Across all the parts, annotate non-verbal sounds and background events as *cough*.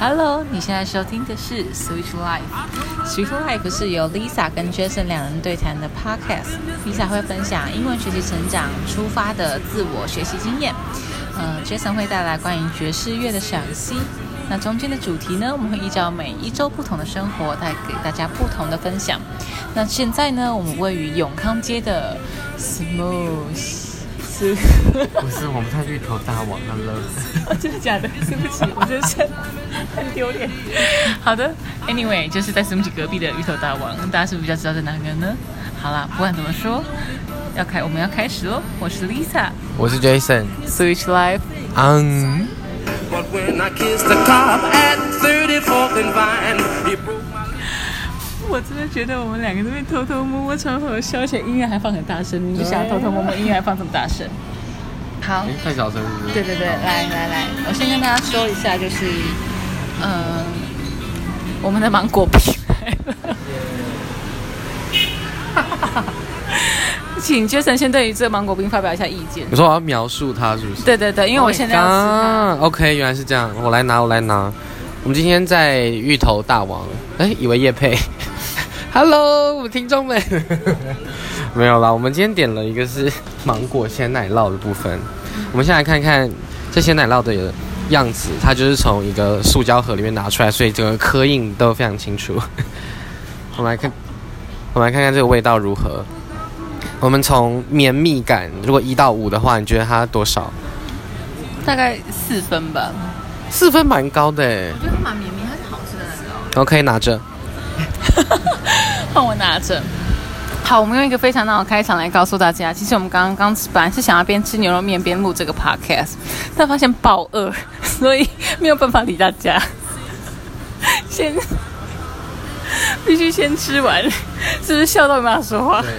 Hello，你现在收听的是 Switch Life。Switch Life 是由 Lisa 跟 Jason 两人对谈的 podcast。Lisa 会分享英文学习成长出发的自我学习经验，呃，Jason 会带来关于爵士乐的赏析。那中间的主题呢，我们会依照每一周不同的生活，带给大家不同的分享。那现在呢，我们位于永康街的 Smooth。不是，我们太芋头大王了。哦，*laughs* 真的假的？对不起，我真是很丢脸。*laughs* 好的，Anyway，就是在 Smooth 隔壁的芋头大王，大家是不是比较知道在哪个呢？好啦，不管怎么说，要开，我们要开始喽。我是 Lisa，我是 Jason。Switch Life。嗯，我真的觉得我们两个这边偷偷摸摸超好笑，而且音乐还放很大声，你就想要偷偷摸摸音乐还放这么大声。好哎，，太小声是不是？对对对，来来来，我先跟大家说一下，就是，嗯、我们的芒果冰来了。*laughs* 请 Jason 先对于这个芒果冰发表一下意见。你说我要描述它是不是？对对对，因为我现在要吃它。啊，OK，原来是这样，我来拿，我来拿。我们今天在芋头大王，哎，以为叶配。Hello，听众们，*laughs* 没有啦，我们今天点了一个是芒果鲜奶酪的部分。我们先来看看这鲜奶酪的样子，它就是从一个塑胶盒里面拿出来，所以整个刻印都非常清楚。*laughs* 我们来看，我们来看看这个味道如何。我们从绵密感，如果一到五的话，你觉得它多少？大概四分吧。四分蛮高的哎。我觉得蛮绵密，它是好吃的奶酪。OK，拿着。*laughs* 换我拿着。好，我们用一个非常好的开场来告诉大家，其实我们刚刚本来是想要边吃牛肉面边录这个 podcast，但发现爆饿，*laughs* 所以没有办法理大家。*laughs* 先必须先吃完，是不是笑到没办法说话？对。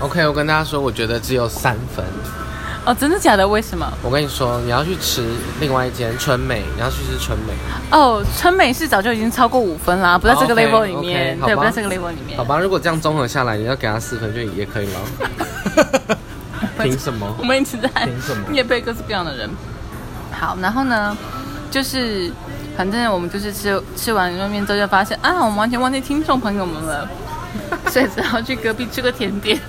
OK，我跟大家说，我觉得只有三分。哦，真的假的？为什么？我跟你说，你要去吃另外一间春美，你要去吃春美。哦，春美是早就已经超过五分啦，不在这个 level 里面对，不在这个 level 里面好。吧，如果这样综合下来，你要给他四分就也可以了。*laughs* 凭什么我？们一直在凭什么也被各式各样的人。好，然后呢，就是反正我们就是吃吃完牛肉面之后，就发现啊，我们完全忘记听众朋友们了，所以只好去隔壁吃个甜点，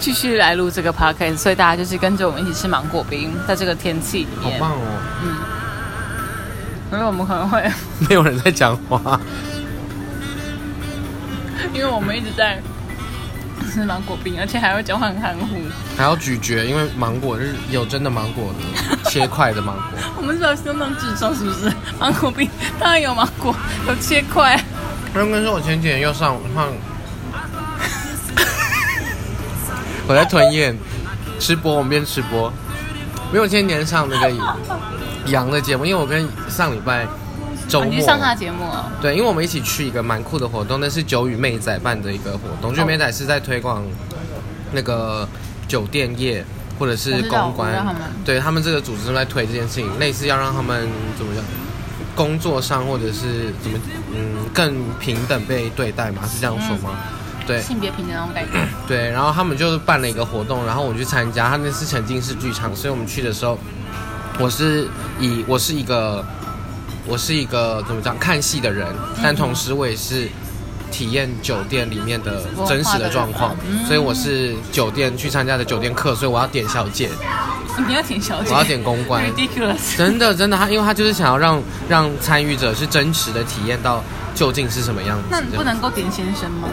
继续来录这个 podcast。所以大家就是跟着我们一起吃芒果冰，在这个天气里面，好棒哦！嗯因为我们可能会，*laughs* 没有人在讲话。因为我们一直在吃芒果冰，而且还会讲话很含糊。还要咀嚼，因为芒果是有真的芒果的，切块的芒果。*laughs* 我们是要相当智商是不是？芒果冰当然有芒果，有切块。我跟你说，我前几天又上上，我在吞咽吃播，我们边吃播。因为我前几天上那个羊的节目，因为我跟上礼拜周末、哦你去上他的节目哦。对，因为我们一起去一个蛮酷的活动，那是九羽妹仔办的一个活动。九羽妹仔是在推广那个酒店业或者是公关对他们这个组织在推这件事情，类似要让他们怎么讲，工作上或者是怎么嗯更平等被对待嘛，是这样说吗？对性别平等那种感觉。*clears throat* 对，然后他们就是办了一个活动，然后我去参加，他那是沉浸式剧场，所以我们去的时候，我是以我是一个我是一个怎么讲看戏的人，但同时我也是体验酒店里面的真实的状况，所以我是酒店去参加的酒店客，所以我要点小姐，你要点小姐，我要点公关。*laughs* ridiculous。真的，真的，他因为他就是想要让让参与者是真实的体验到究竟是什么样子。那你不能够点先生吗？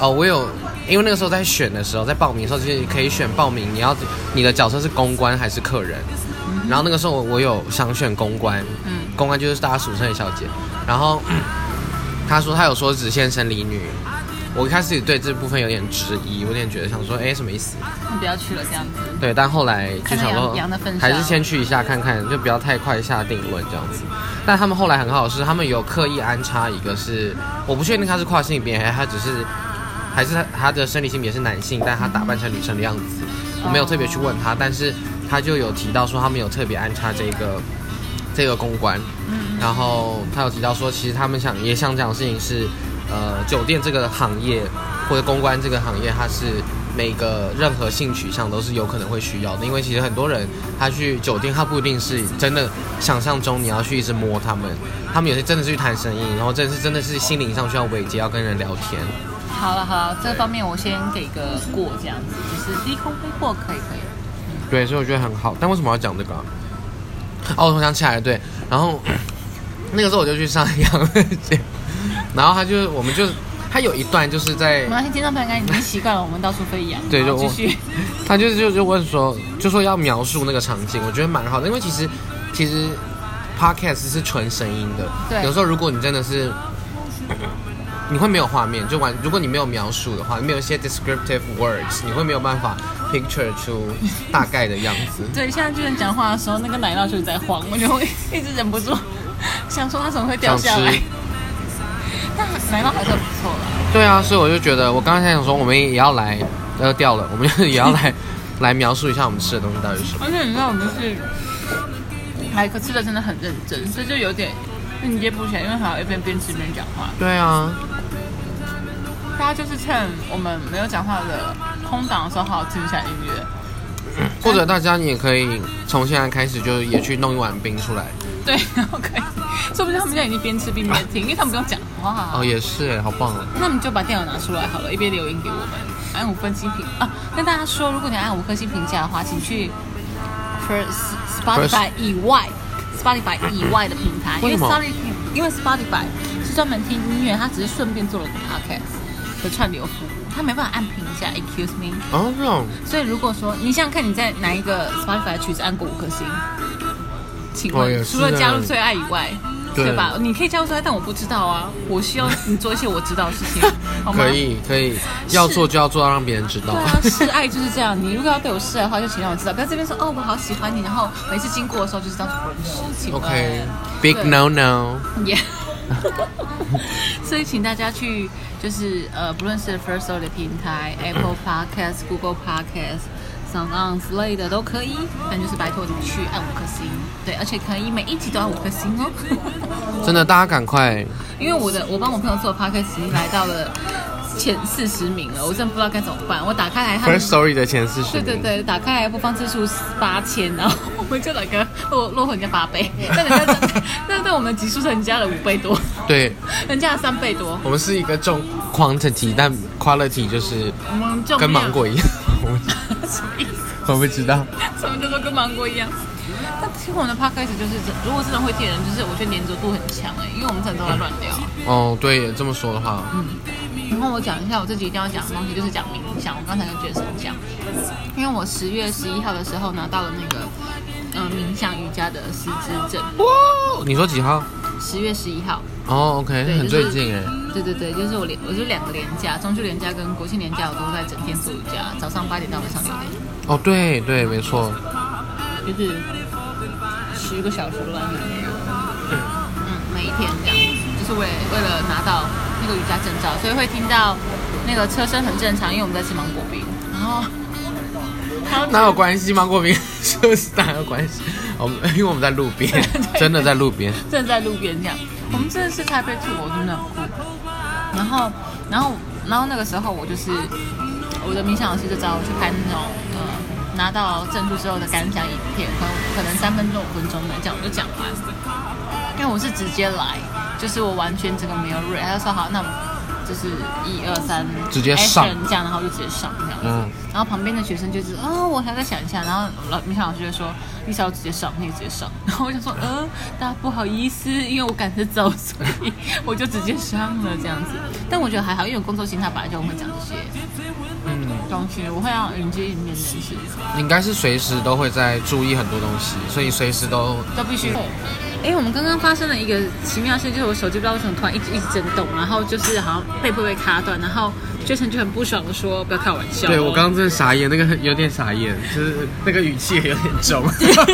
哦，我有，因为那个时候在选的时候，在报名的时候，其实可以选报名，你要你的角色是公关还是客人。然后那个时候我我有想选公关，嗯公关就是大家俗称的小姐。然后 *clears throat* 他说他有说只先生理女，我一开始对这部分有点质疑，有点觉得想说，哎，什么意思？你不要去了这样子。对，但后来就想说还是先去一下看看，就不要太快下定论这样子。但他们后来很好是，他们有刻意安插一个是，我不确定他是跨性别，还是他只是还是他他的生理性别是男性，但他打扮成女生的样子。我没有特别去问他，但是他就有提到说他们有特别安插这个这个公关，然后他有提到说，其实他们想也想讲的事情是，呃，酒店这个行业或者公关这个行业，它是每个任何性取向都是有可能会需要的，因为其实很多人他去酒店，他不一定是真的想象中你要去一直摸他们，他们有些真的是去谈生意，然后真的是真的是心灵上需要慰藉，要跟人聊天。好了好了，这方面我先给个过，这样子就是低空飞过，可以可以。对，所以我觉得很好。但为什么要讲这个、啊？哦，我想起来了，对，然后那个时候我就去上杨乐节，然后他就我们就他有一段就是在没关系，听众朋友应该已经习惯了我们到处飞扬。对就继续。*laughs* 他就是就就问说，就说要描述那个场景，我觉得蛮好的，因为其实其实 podcast 是纯声音的，对有时候如果你真的是。你会没有画面，就完。如果你没有描述的话，你没有一些 descriptive words，你会没有办法 picture 出大概的样子。*laughs* 对，现在巨人讲话的时候，那个奶酪就在晃，我就会 *laughs* 一直忍不住想说它怎么会掉下来吃。但奶酪还是很不错的。对啊，所以我就觉得，我刚才想说，我们也要来，呃，掉了，我们也要来来描述一下我们吃的东西到底是什么。而且你知道我们是来可吃的真的很认真，所以就有点应接不起来，因为还要一边边吃边讲话。对啊，大家就是趁我们没有讲话的空档的时候，好好听一下音乐。或者大家你也可以从现在开始就也去弄一碗冰出来。对，然后可以，说不定他们现在已经边吃边边听，因为他们不用讲话。哦，也是哎，好棒哦。那你就把电脑拿出来好了，一边留言给我们，按五分星评啊。跟大家说，如果你按五颗星评价的话，请去 First Spotify 以外，Spotify 以外的平台，因为 Spotify 因为 Spotify 是专门听音乐，它只是顺便做了个 podcast 和串流服务，它没办法按评价，excuse me。哦，这种所以如果说你想想看，你在哪一个 Spotify 的曲子按过五颗星？请问，除了加入最爱以外，对对吧？你可以加入最爱，但我不知道啊。我需要你做一些我知道的事情，*laughs* 好吗？可。以可以，要做就要做到让别人知道对。啊，示爱就是这样。你如果要对我示爱的话，就请让我知道，不要这边说哦，我好喜欢你，然后每次经过的时候就是当不认识。请问 OK，big、对 no no。Yeah *laughs* 所以请大家去，就是呃，不论是 First Story 的平台、*laughs* Apple Podcast、Google Podcast、Sound On 之类的都可以，但就是拜托你去按五颗星，对，而且可以每一集都按五颗星哦。真的，大家赶快，*laughs* 因为我的我帮我朋友做的 Podcast 已经来到了前四十名了，我真的不知道该怎么办。我打开来，他们 First Story 的前四十。对对对，打开来播放次数八千，然后我们就两个落落后人家八倍，*laughs* 但人家那对我们的集数是人家的五倍多，对，*laughs* 人家的三倍多，我们是一个重 quantity，但 quality 就是跟芒果一样。我不知道。*laughs* 什么叫做跟芒果一样？但听我们的 podcast 就是真，如果真的会听的人，就是我觉得粘着度很强哎、因为我们真的都在乱聊。哦，对，这么说的话，嗯然后我讲一下我自己一定要讲的东西，就是讲冥想。我刚才跟爵神讲，因为我十月十一号的时候拿到了那个呃冥想瑜伽的师资证，哇，你说几号？十月十一号。哦，OK，很最近哎。对对对，就是我连我就两个连假，中秋连假跟国庆连假，我都在整天做瑜伽，早上八点到晚上六点，哦，对对，没错。就是十个小时乱练。嗯，每一天这样，就是为为了拿到那个瑜伽证照，所以会听到那个车声很正常，因为我们在吃芒果冰，然后哪有关系？芒果冰是不是哪有关系？我们因为我们在路边，真的在路边。*laughs* 正在路边这样。我们真的是台北土，我真的很酷。然后，然后，然后那个时候我就是我的冥想老师就找我去拍那种呃拿到证书之后的感想影片，可能可能三分钟五分钟的这样我就讲完。因为我是直接来，就是我完全整个没有瑞，他就说好，那就是一二三，直接上这样，然后就直接上这样子。嗯然后旁边的学生就是，哦，我还在想一下，然后老冥想老师就说，丽莎要直接上，你也直接上。*laughs* 然后我就说，呃，大家不好意思，因为我赶着走，所以我就直接上了这样子。*laughs* 但我觉得还好，因为我工作心态本来就会讲这些嗯，东西，我会要迎接迎面的事，你应该是随时都会在注意很多东西，所以随时都都必须。哎，我们刚刚发生了一个奇妙的事，就是我手机不知道为什么突然一直一直震动，然后就是好像背部被卡断，然后 Jason 就很不爽的说：“不要开玩笑哦。”对我刚刚真的傻眼，那个有点傻眼，就是那个语气也有点重。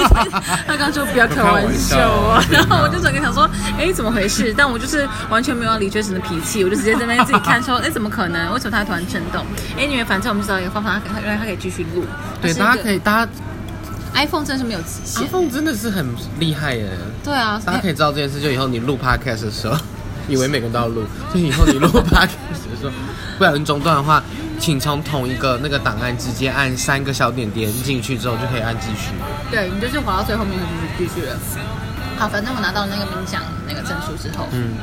*laughs* 他刚说不要开玩笑哦，然后我就整个想说，哎，怎么回事？但我就是完全没有理 Jason 的脾气，我就直接在那边自己看说，哎，怎么可能？为什么他突然震动？哎，你们反正我们知道一个方法，让他可以继续录。对，大家可以以，大家，iPhone 真的是没有极限。iPhone 真的是很厉害耶。对啊，大家可以知道这件事，就以后你录 podcast 的时候，*laughs* 以为每个人都要录，就以后你录 *laughs* podcast 的时候，不小心中断的话，请从同一个那个档案直接按三个小点点进去之后就可以按继续。对你就是滑到最后面就是继续了。好，反正我拿到那个冥想那个证书之后，嗯，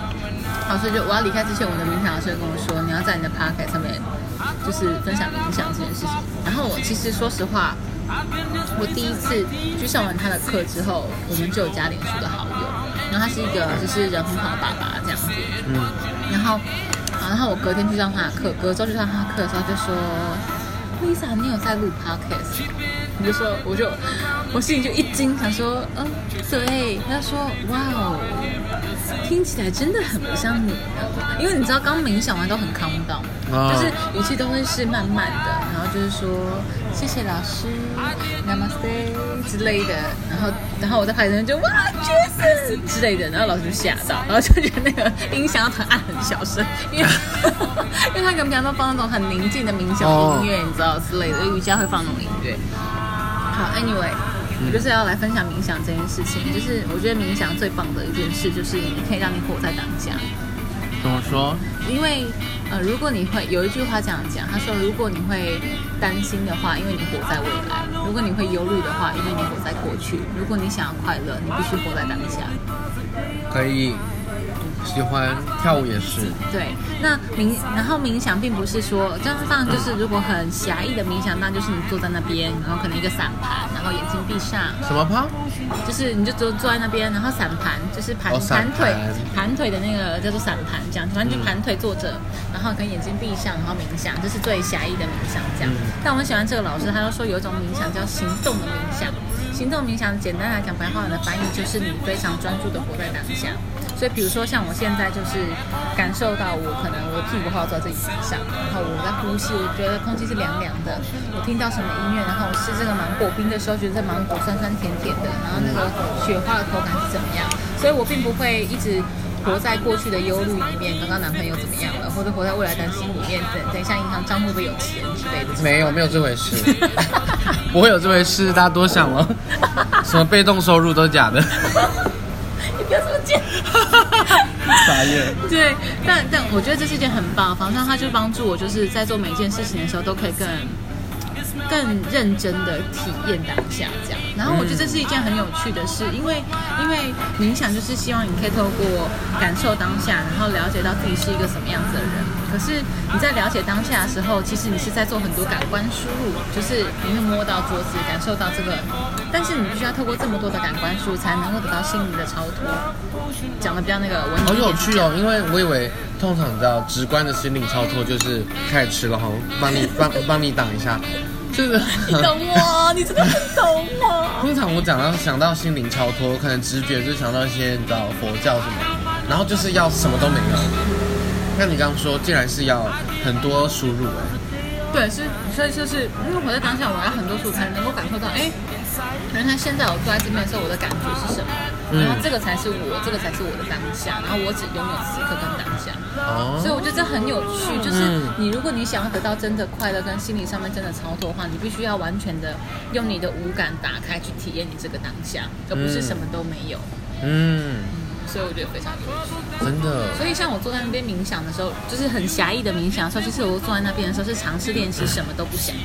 老师就我要离开之前，我的冥想老师就跟我说，你要在你的 Podcast 上面就是分享冥想这件事情。然后我其实说实话，我第一次去上完他的课之后，我们就有加脸书的好友。然后他是一个就是人很好的爸爸这样子，嗯，然后，然后我隔天去上他的课，隔周去上他的课的时候就说，Lisa，你有在录 podcast？吗我就说，我就我心里就一惊，想说，嗯，对。他说，哇哦，听起来真的很不像你呢，因为你知道刚冥想完都很 calm down，、啊就是语气都会是慢慢的，然后就是说谢谢老师，Namaste 之类的，然后然后我在拍的时候就哇 Jason 之类的，然后老师就吓到，然后就觉得那个音响要很暗很小声，因为 *laughs* 因为他跟平常都放那种很宁静的冥想音乐，你知道之类的，瑜伽会放那种音乐。好，Anyway。我就是要来分享冥想这件事情，就是我觉得冥想最棒的一件事，就是你可以让你活在当下。怎么说？因为呃，如果你会有一句话这样讲，他说，如果你会担心的话，因为你活在未来；如果你会忧虑的话，因为你活在过去；如果你想要快乐，你必须活在当下。可以喜欢跳舞也是，对，那冥，然后冥想并不是说，这样当然就是如果很狭义的冥想，那就是你坐在那边，然后可能一个散盘，然后眼睛闭上，什么趴？就是你就坐坐在那边，然后散盘就是盘哦盘腿盘盘腿的那个叫做散盘，这样，反正就盘腿坐着，然后跟眼睛闭上，然后冥想，这是最狭义的冥想这样。但我很喜欢这个老师，他就说有一种冥想叫行动的冥想。行动冥想简单来讲，白话文的翻译就是你非常专注的活在当下。所以比如说像我现在就是感受到我可能我的屁股靠在这椅子上，然后我在呼吸，我觉得空气是凉凉的。我听到什么音乐，然后我吃这个芒果冰的时候，觉得这芒果酸酸甜甜的，然后那个雪花的口感是怎么样？所以我并不会一直活在过去的忧虑里面，刚刚男朋友怎么样了，或者活在未来担心里面，等等一下银行账户会不会有钱之类的。没有，没有这回事，不会有这回事，大家多想了。*laughs* 什么被动收入都是假的，*laughs* 你不要这么贱。傻眼。*laughs* 对，但但我觉得这是一件很棒的方向，它就帮助我，就是在做每一件事情的时候都可以更更认真的体验当下这样。然后我觉得这是一件很有趣的事，因为因为冥想就是希望你可以透过感受当下，然后了解到自己是一个什么样子的人。可是你在了解当下的时候，其实你是在做很多感官输入，就是你会摸到桌子，感受到这个，但是你必须要透过这么多的感官输入，才能够得到心灵的超脱。讲的比较那个文好有趣哦，因为我以为通常你知道直观的心灵超脱就是开始吃了哈，帮你帮帮你挡一下，就是你懂我，你真的很懂我。通常我讲到想到心灵超脱，可能直觉就想到一些你知道佛教什么，然后就是要什么都没有。那你刚刚说，竟然是要很多输入哎、对，是，所以就是因为我在当下，我要很多数才能够感受到，哎，原来现在我坐在这边的时候，我的感觉是什么？嗯然后这个才是我，这个才是我的当下，然后我只拥有此刻跟当下。哦，所以我觉得这很有趣，就是嗯你如果你想要得到真的快乐跟心理上面真的超脱的话，你必须要完全的用你的五感打开去体验你这个当下，而不是什么都没有。嗯，所以我觉得非常有趣。真的，所以像我坐在那边冥想的时候，就是很狭义的冥想的时候，其实我坐在那边的时候是尝试练习什么都不想。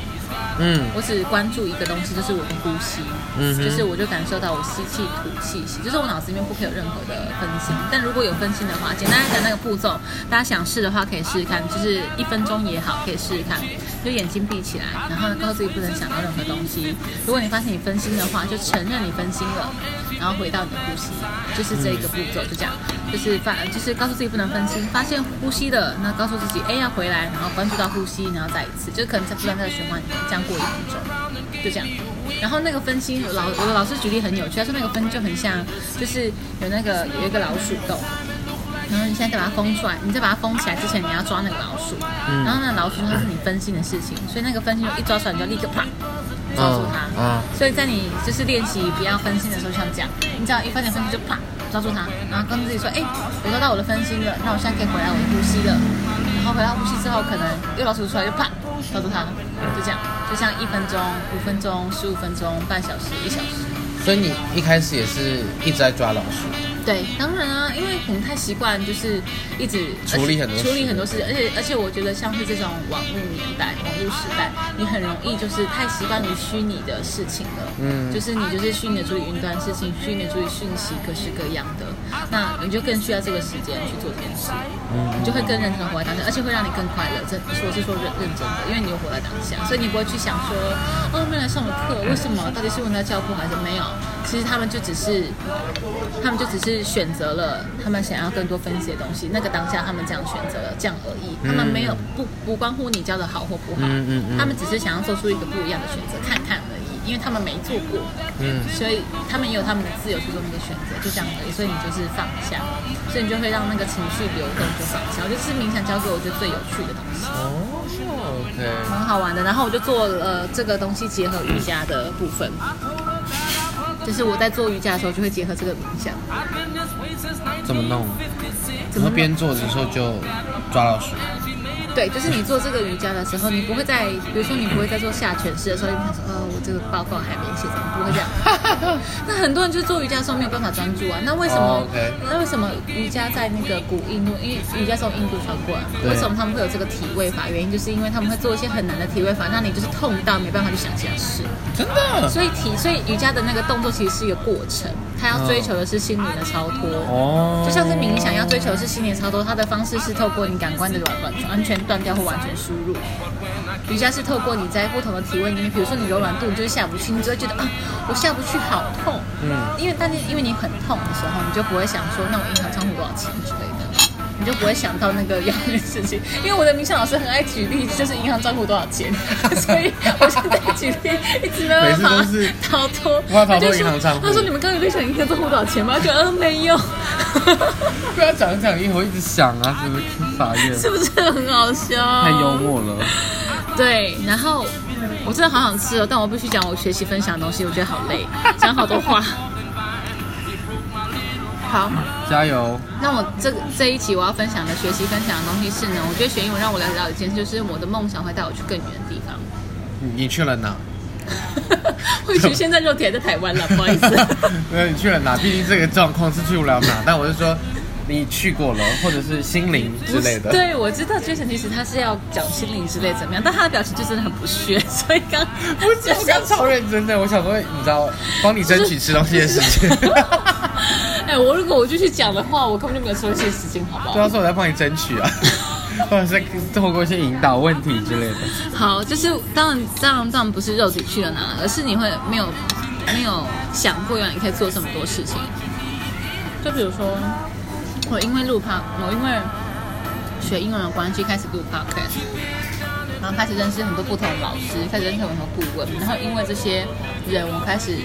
嗯我只关注一个东西，就是我的呼吸，嗯就是我就感受到我吸气、吐气息，就是我脑子里面不可以有任何的分心。但如果有分心的话，简单来讲那个步骤，大家想试的话可以试试看，就是一分钟也好，可以试试看，就眼睛闭起来，然后呢告诉自己不能想到任何东西。如果你发现你分心的话，就承认你分心了，然后回到你的呼吸，就是这一个步骤，就这样，就是发，就是告诉自己不能分心，发现呼吸了，那告诉自己哎要回来，然后关注到呼吸，然后再一次，就可能在不断在循环，这样过一分钟，就这样。然后那个分心，老我的老师举例很有趣，他说那个分就很像，就是有那个有一个老鼠洞。然后你现在把它封出来，你再把它封起来之前，你要抓那个老鼠。然后那个老鼠它是你分心的事情，所以那个分心一抓出来，你就立刻啪抓住它。嗯所以在你就是练习不要分心的时候，像这样，你只要一发现分心就啪抓住它，然后跟自己说，哎，我抓到我的分心了，那我现在可以回来我的呼吸了。然后回到呼吸之后，可能又老鼠出来就啪抓住它，就这样，就像一分钟、五分钟、十五分钟、半小时、一小时。所以你一开始也是一直在抓老鼠，对，当然啊，因为我们太习惯就是一直处理很多事处理很多事，而且而且我觉得像是这种网络年代、网络时代，你很容易就是太习惯于虚拟的事情了。嗯就是你就是虚拟的处理云端事情，虚拟的处理讯息，各式各样的，那你就更需要这个时间去做这件事，嗯你就会更认真的活在当下，而且会让你更快乐。这我是说认认真的，因为你有活在当下，所以你不会去想说，哦，没来上了课，为什么？到底是我在教课还是没有？其实他们就只是，他们就只是选择了他们想要更多分析的东西，那个当下他们这样选择了，这样而已。他们没有不不关乎你教的好或不好，嗯嗯嗯他们只是想要做出一个不一样的选择，看看而已，因为他们没做过。嗯，所以他们也有他们的自由去做那个选择，就这样而已。所以你就是放下，所以你就会让那个情绪流动，就放下。我就是冥想教给我觉得最有趣的东西，哦，OK，蛮好玩的。然后我就做了这个东西结合瑜伽的部分，就是我在做瑜伽的时候就会结合这个冥想。怎么弄？怎么边做的时候就抓老鼠。对，就是你做这个瑜伽的时候，你不会在，比如说你不会在做下犬式的时候，你想说，呃，我这个报告还没写，怎么不会这样？*laughs* 那很多人就是做瑜伽的时候没有办法专注啊。那为什么？那为什么瑜伽在那个古印度，因为瑜伽是从印度传过来嘛？为什么他们会有这个体位法？原因就是因为他们会做一些很难的体位法，让你就是痛到没办法去想其他事。真的？所以体，所以瑜伽的那个动作其实是一个过程，它要追求的是心灵的超脱。哦，就像是冥想要追求的是心灵超脱，它的方式是透过你感官的完完完全断掉或完全输入。瑜伽是透过你在不同的体位里面，比如说你柔软度，你就是下不去，你就会觉得啊，我下不去，好痛。嗯因为但是因为你很痛的时候，你就不会想说，那我银行账户多少钱之类的。你就不会想到那个要的事情，因为我的冥想老师很爱举例，就是银行账户多少钱，*laughs* 所以我现在举例一直没有办法逃脱，无法逃脱银行账户他说你们刚刚有在想银行账户多少钱吗？就嗯没有。*laughs* 不要讲一讲，以后一直想啊，是不是法院？是不是很好笑？太幽。默了。对，然后我真的好想吃哦，但我必须讲我学习分享的东西，我觉得好累，讲好多话。好，加油！那我这个这一期我要分享的学习分享的东西是呢，我觉得学英文让我了解到一件事，就是我的梦想会带我去更远的地方。你你去了哪？*laughs* 或许现在肉体还在台湾了，不好意思。*laughs* 没有，你去了哪？毕竟这个状况是去不了哪。但我是说，你去过了，或者是心灵之类的。对，我知道 Jason 其实他是要讲心灵之类怎么样，但他的表情就真的很不屑，所以刚不是，*laughs* 我刚超认真的，我想说，你知道，帮你争取吃东西的时间。哎，我如果我就去讲的话，我根本就没有收这些时间，好不好对？啊，说我在帮你争取啊，*laughs* 或者是透过一些引导问题之类的。好，就是当然，当然，当然不是肉体去了哪，而是你会没有没有想过，原来你可以做这么多事情。就比如说，我因为录 p 我因为学英文的关系开始录 podcast，然后开始认识很多不同的老师，开始认识很多顾问，然后因为这些人，我开始。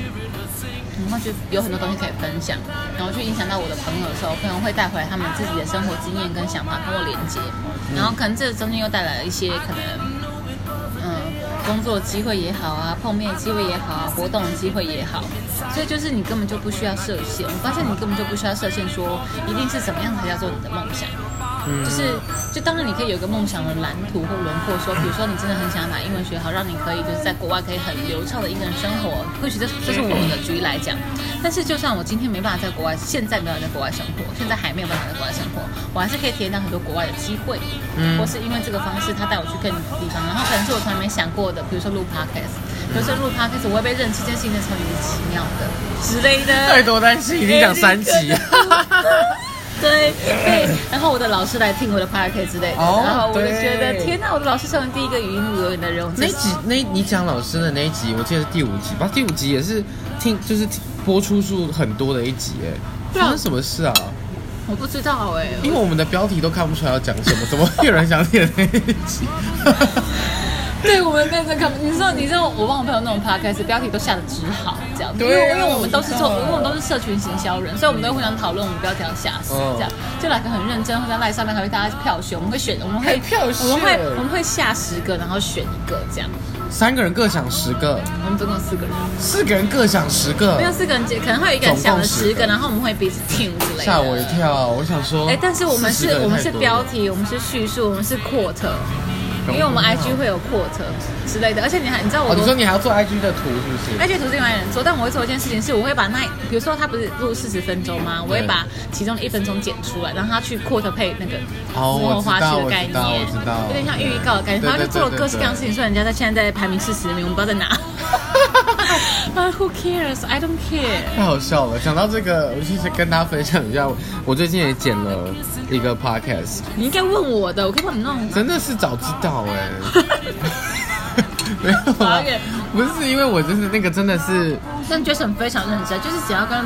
然后就有很多东西可以分享，然后去影响到我的朋友的时候，朋友会带回来他们自己的生活经验跟想法跟我连接，然后可能这中间又带来了一些可能嗯，工作机会也好啊，碰面机会也好啊，活动的机会也好，所以就是你根本就不需要设限。我发现你根本就不需要设限，说一定是怎么样才叫做你的梦想。就是，就当然你可以有一个梦想的蓝图或轮廓，说，比如说你真的很想把英文学好，让你可以就是在国外可以很流畅的一个人生活。或许这这是我的举例来讲，但是就算我今天没办法在国外，现在没有在国外生活，现在还没有办法在国外生活，我还是可以体验到很多国外的机会，嗯或是因为这个方式，他带我去更远的地方，然后可能是我从来没想过的，比如说录 podcast，比如说录 podcast，我会被认识这件事情超级奇妙的之类的。太多担心，已经讲三集。对对，然后我的老师来听我的 p o d c a s t 之类的，哦然后我就觉得天哪，我的老师成为第一个语音留言的人，我那一集，那你讲老师的那一集，我记得是第五集吧？第五集也是听，就是播出数很多的一集，哎，发生什么事啊？我不知道哎、因为我们的标题都看不出来要讲什么，怎么会有人想听那一集？*laughs* *laughs* 对我们认真看，你知道你知道我帮我朋友那种 podcast 标题都下的只好这样，因为因为我们都是做，因为我们都是社群行销人，所以我们都会互相讨论我们标题要下死嗯这样，就来个很认真，会在赖上面还会大家票选，我们会选，我们会票选我们会我们会下十个，然后选一个这样，三个人各想十个，我们总共有四个人，四个人各想十个。没，有四个人，可能会有一个人想了总共10个。十个，然后我们会彼此类的，吓我一跳。我想说，哎，但是我们40个人是我们是标题，我们是叙述，我们是 quote，因为我们 IG 会有 quote 之类的，而且你还你知道我哦，你说你还要做 IG 的图是不是？IG 图是另外一个人做，但我会做一件事情，是我会把那，比如说他不是录四十分钟吗？我会把其中的一分钟剪出来，让他去 quote 配那个幕花絮的概念，有点像预告的概念。对然后就做了各式各样的事情，所以人家在现在在排名四十名，我们不知道在哪。啊，*laughs* Who cares? I don't care。太好笑了！讲到这个，我就是跟大家分享一下，我最近也剪了一个 podcast，你应该问我的，我可以帮你弄。真的是早知道哎、*laughs* 没有啊，不是因为我就是那个真的是但 Jason 非常认真，就是只要跟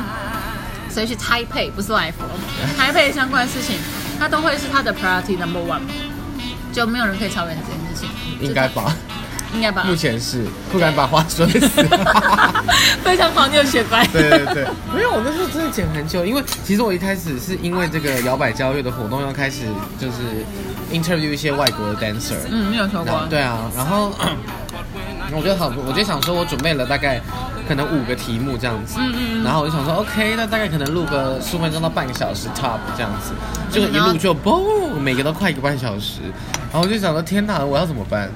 谁去 Taipei 不是 Life 哦，Taipei 相关的事情，他都会是他的 priority number one，就没有人可以超越这件事情。应该吧，应该吧？目前是不敢把话说死。*laughs* 非常好，你有学乖。对对对，没有，我那时候真的剪很久，因为其实我一开始是因为这个摇摆交乐的活动要开始就是 interview 一些外国的 dancer，嗯，你有说过。对啊，然后 *clears throat* 我就好，我就想说，我准备了大概可能五个题目这样子，嗯嗯嗯然后我就想说，OK，那大概可能录个十分钟到半个小时 top 这样子，结果一录就嘣，每个都快一个半小时，然后我就想说，天哪，我要怎么办？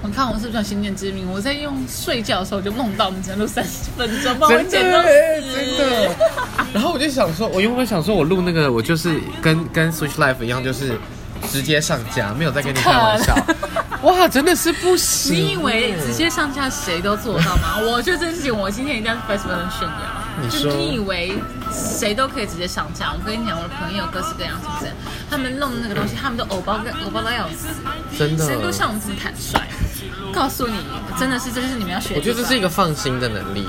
我看我是不是有先见之明？我在用睡觉的时候就梦到我们只能录三十分钟，把我真剪到的死。真的。然后我就想说，我原本想说我录那个，我就是跟跟 Switch Life 一样，就是直接上架，没有在跟你开玩笑。哇，真的是不行！你以为直接上架谁都做得到吗？我就真心，我今天一定要去 Facebook 炫耀。你说就你以为谁都可以直接上架？我跟你讲，我的朋友各式各样，是不是？他们弄那个东西，他们都偶包跟偶包到要死，真的谁都像我们这么坦率。告诉你，真的是，这就是你们要学的。我觉得这是一个放心的能力，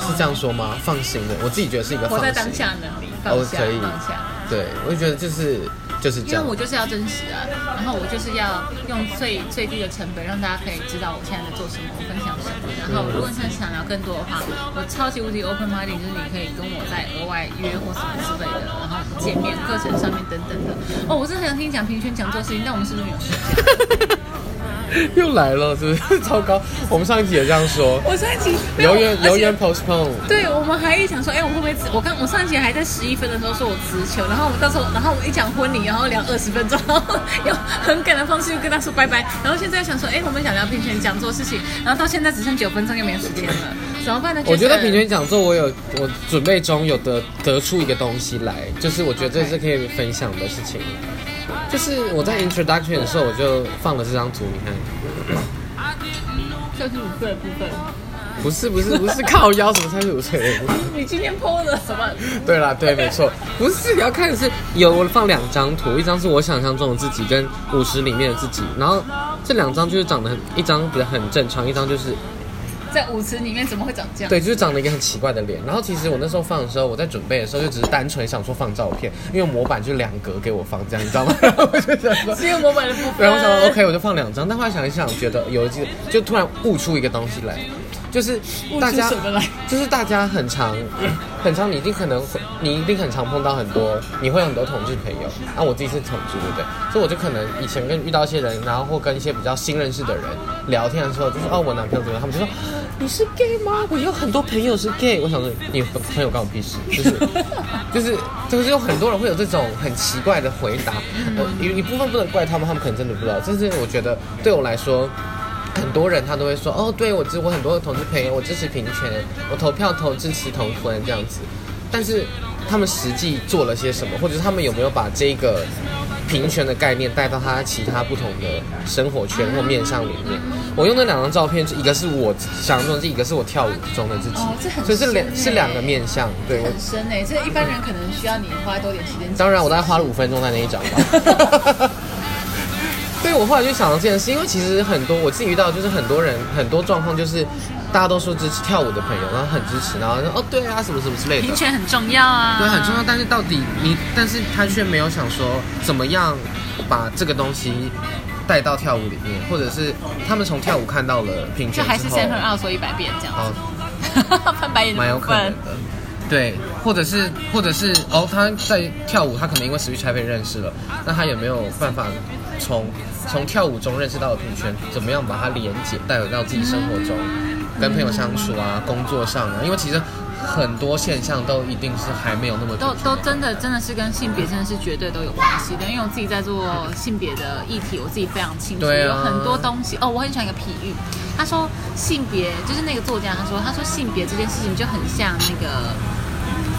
是这样说吗？放心的，我自己觉得是一个放心。活在当下的能力，放下，哦可以放下。对，我就觉得就是就是这样因为我。就是要真实啊，然后我就是要用最最低的成本，让大家可以知道我现在在做什么，我分享什么。然后如果你想聊更多的话，我超级无敌 open minded，就是你可以跟我在额外约或什么之类的，然后见面课程上面等等的。哦，我真的很想听你讲评选讲座事情，但我们是不是没有时间？*laughs* *laughs* 又来了，是不是？糟糕，我们上一集也这样说，我上一集留言留言 postpone。对，我们还一想说，哎、我会不会只？我刚我上一集还在十一分的时候说我直球，然后我到时候，然后我一讲婚礼，然后聊二十分钟，然后用很赶的方式又跟他说拜拜，然后现在想说，哎、我们想聊平权讲座事情，然后到现在只剩九分钟，又没有时间了，怎么办呢？我觉得平权讲座，我有我准备中有得得出一个东西来，就是我觉得这是可以分享的事情。就是我在 introduction 的时候，我就放了这张图，你看，三十五岁的部分，不是不是不是靠腰什么三十五岁你今天 PO 了什么？对啦，对，没错，不是你要看的是有我放两张图，一张是我想象中的自己跟五十里面的自己，然后这两张就是长得很一张比较很正常，一张就是在舞池里面怎么会长这样？对，就是长了一个很奇怪的脸。然后其实我那时候放的时候，我在准备的时候就只是单纯想说放照片，因为模板就两格给我放这样，你知道吗？然 *laughs* 后我就想说。只有模板的部分。然后我想说 OK，我就放两张，但后来想一想，觉得有一集就突然悟出一个东西来，就是大家就是大家很常很常，你一定可能会，你一定很常碰到很多，你会有很多同志朋友。啊，我自己是同志，对不对？所以我就可能以前跟遇到一些人，然后或跟一些比较新认识的人聊天的时候，就是哦，我男朋友怎么样？他们就说你是 gay 吗？我有很多朋友是 gay。我想说你朋友关我屁事，就是就是就是有很多人会有这种很奇怪的回答，呃，一一部分不能怪他们，他们可能真的不知道。但是我觉得对我来说。很多人他都会说，哦，对我支我很多的同志朋友，我支持平权，我投票投支持同婚这样子。但是他们实际做了些什么，或者是他们有没有把这个平权的概念带到他其他不同的生活圈或面向里面？我用那两张照片，一个是我想象中的，一个是我跳舞中的自己，哦这很所以是两是两个面向。对我很深诶、这一般人可能需要你花多点时间。当然，我大概花了五分钟在那一张吧。*laughs* 对，我后来就想到这件事，因为其实很多我自己遇到，就是很多人很多状况，就是大家都说支持跳舞的朋友，然后很支持，然后说哦对啊什么什么之类的。平，权很重要啊，对，很重要。但是到底你，但是他却没有想说怎么样把这个东西带到跳舞里面，或者是他们从跳舞看到了平就权之后，还是先和二说一百遍这样。哦，子，*laughs* 翻白眼的蛮有可能的。对，或者是或者是哦，他在跳舞，他可能因为 Switch 被认识了，那他有没有办法从从跳舞中认识到的平权，怎么样把它连接带回到自己生活中，跟朋友相处啊，工作上啊？因为其实很多现象都一定是还没有那么都都真的真的是跟性别真的是绝对都有关系的，因为我自己在做性别的议题，我自己非常清楚，对啊有很多东西哦，我很喜欢一个比喻，他说性别就是那个作家他说他说性别这件事情就很像那个。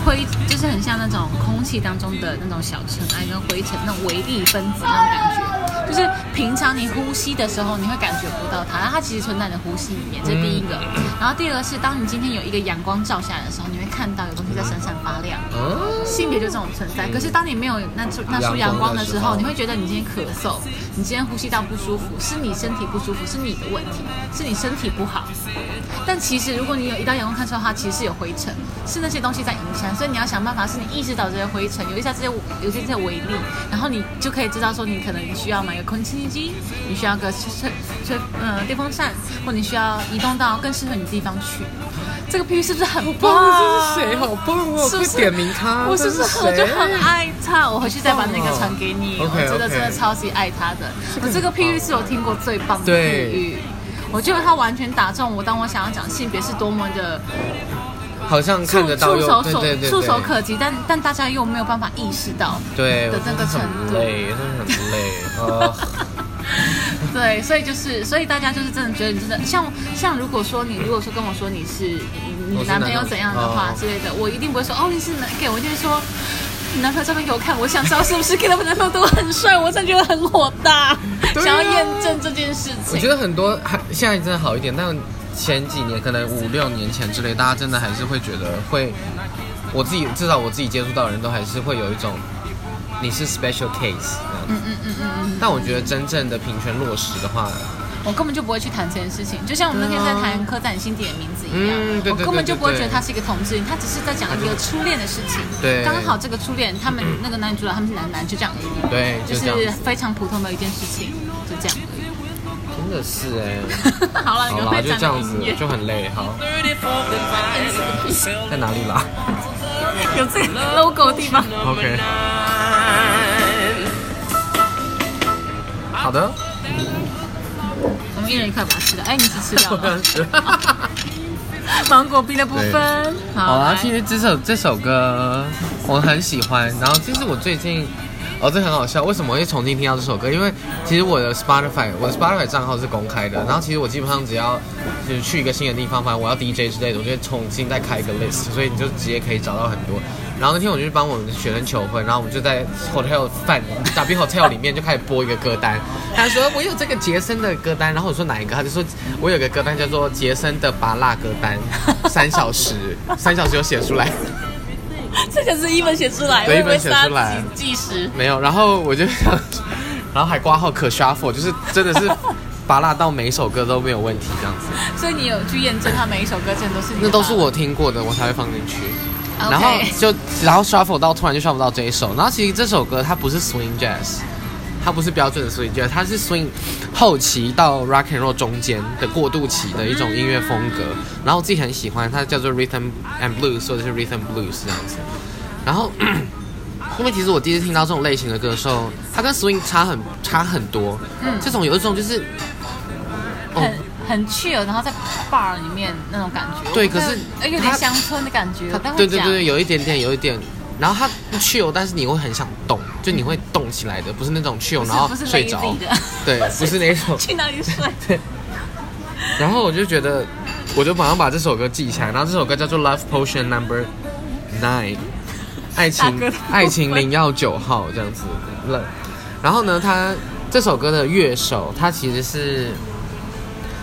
灰就是很像那种空气当中的那种小尘埃跟灰尘，那种微粒分子那种感觉，就是平常你呼吸的时候你会感觉不到它，然后它其实存在你的呼吸里面，这是第一个。然后第二个是，当你今天有一个阳光照下来的时候，你会看到有东西在闪闪发亮。嗯，性别就这种存在。可是当你没有那束那束阳光的时候，你会觉得你今天咳嗽，你今天呼吸道不舒服，是你身体不舒服，是你的问题，是你身体不好。但其实如果你有一道阳光看出来的话，其实是有灰尘，是那些东西在影响。所以你要想办法，是你意识到这些灰尘，有一下这些有些这些微粒，然后你就可以知道说，你可能需要买个空气清新机，你需要个吹吹呃电风扇，或你需要移动到更适合你的地方去。这个比喻是不是很棒？这是谁？好棒哦！是不是点名他？我是不是这谁我就很爱他？我回去再把那个传给你。我真的真的超级爱他的。我这个譬喻是我听过最棒的对。我觉得他完全打中我，当我想要讲性别是多么的好像看触得到又触手所对对对对触手可及，但但大家又没有办法意识到。对的那个程度很累，真的很累。呃，*laughs* 对，所以就是，所以大家就是真的觉得你真的像像如果说你如果说跟我说你是你你男朋友怎样的话哦之类的，我一定不会说哦你是男 gay，我一定会说你男朋友照片给我看，我想知道是不是 gay 的男朋友都很帅，我真的觉得很火大，啊想要验证这件事情。我觉得很多还现在真的好一点，但前几年可能五六年前之类，大家真的还是会觉得会，我自己至少我自己接触到的人都还是会有一种你是 special case 这样子。嗯嗯嗯嗯嗯，但我觉得真正的平权落实的话，我根本就不会去谈这件事情，就像我们那天在谈刻在你心底的名字一样，嗯对对对我根本就不会觉得他是一个同志，他只是在讲一个初恋的事情。对刚好这个初恋，他们那个男主角他们是男男，就这样而已。对，就是非常普通的一件事情，就这样。真的是哎、*laughs* 好了，你好啦，就这样子，就很累。好，34th and Vine, 在哪里啦 *laughs* 有这个 logo 的地方。？OK，好的。我们一人一块把它吃掉。哎，你只吃掉了 *laughs* 是芒果冰的部分。好啦，其实这首这首歌我很喜欢，然后其实我最近。哦，这很好笑，为什么会重新听到这首歌？因为其实我的 Spotify，我的 Spotify 账号是公开的，然后其实我基本上只要就是去一个新的地方，反正我要 DJ 之类的，我就会重新再开一个 list，所以你就直接可以找到很多。然后那天我就去帮我们的学生求婚，然后我们就在 hotel 饭 W hotel *laughs* 里面就开始播一个歌单。他说我有这个杰森的歌单，然后我说哪一个？他就说我有个歌单叫做杰森的拔辣歌单，三小时，三小时就写出来。*laughs* 这可是一本写出来，对一本写出来计时。没有，然后我就想，*laughs* 然后还挂号可 shuffle，就是真的是 *laughs* 扒拉到每一首歌都没有问题这样子。所以你有去验证他每一首歌真的都是你的那都是我听过的，我才会放进去。然后就然后 shuffle 到突然就 shuffle 到这一首，然后其实这首歌它不是 swing jazz，它不是标准的 swing jazz，它是 swing 后期到 rock and roll 中间的过渡期的一种音乐风格。然后我自己很喜欢，它叫做 rhythm and blues 或者是 rhythm blues 这样子。然后 *clears throat* 因为其实我第一次听到这种类型的歌的时候，它跟 swing 差很差很多。嗯这种有一种就是哦很很 chill，然后在 bar 里面那种感觉。对可是呃有点乡村的感觉。对对对，有一点点，有一点。然后它不 chill，但是你会很想动，就你会动起来的，不是那种 chill 然后睡着的，对，*laughs* 不是那种。*laughs* 去哪里睡？*laughs* 对然后我就觉得，我就马上把这首歌记起来。然后这首歌叫做《Love Potion Number Nine》，爱情爱情零幺九号这样子了。然后呢，他这首歌的乐手，他其实是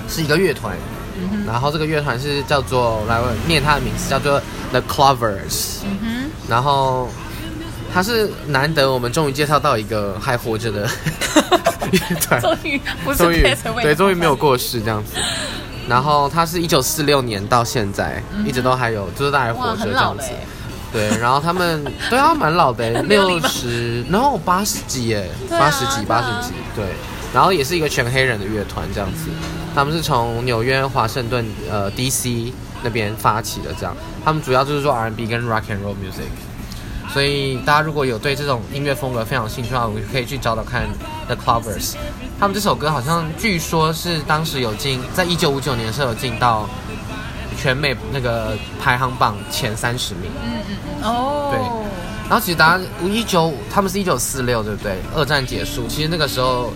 是一个乐团，嗯然后这个乐团是叫做来我念他的名字，叫做 The Clovers。嗯然后他是难得我们终于介绍到一个还活着的 *laughs* 乐团。哼，，终于终于对，终于没有过世这样子。然后他是一九四六年到现在，一直都还有，就是都还活哇，着很这样子。对，然后他们对啊，蛮老的欸，*laughs* 六十，然后八十几耶，八十几，八十几，对。然后也是一个全黑人的乐团这样子，他们是从纽约、华盛顿、呃 DC 那边发起的，这样。他们主要就是做 R&B 跟 Rock and Roll music。所以大家如果有对这种音乐风格非常有兴趣的话，我们可以去找找看 The Clovers。他们这首歌好像据说是当时有进，在一九五九年的时候有进到全美那个排行榜前三十名。嗯嗯嗯，哦，然后其实大家一九，他们是一九四六，对不对？二战结束，其实那个时候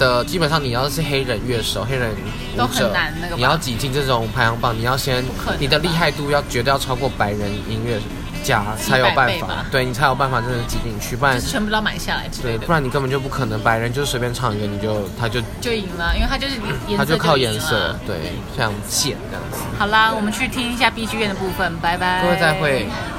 的基本上你要是黑人乐手、黑人都舞者你要挤进这种排行榜，你要先你的厉害度要绝对要超过白人音乐家才有办法对你才有办法真的挤进去，不然就是全部都要买下来之类对，的不，然你根本就不可能，白人就随便唱一个你就他就就赢了，因为他就是他就靠颜色了，对，像贱这样子。好啦，我们去听一下 B G 院的部分，拜拜。各位再会。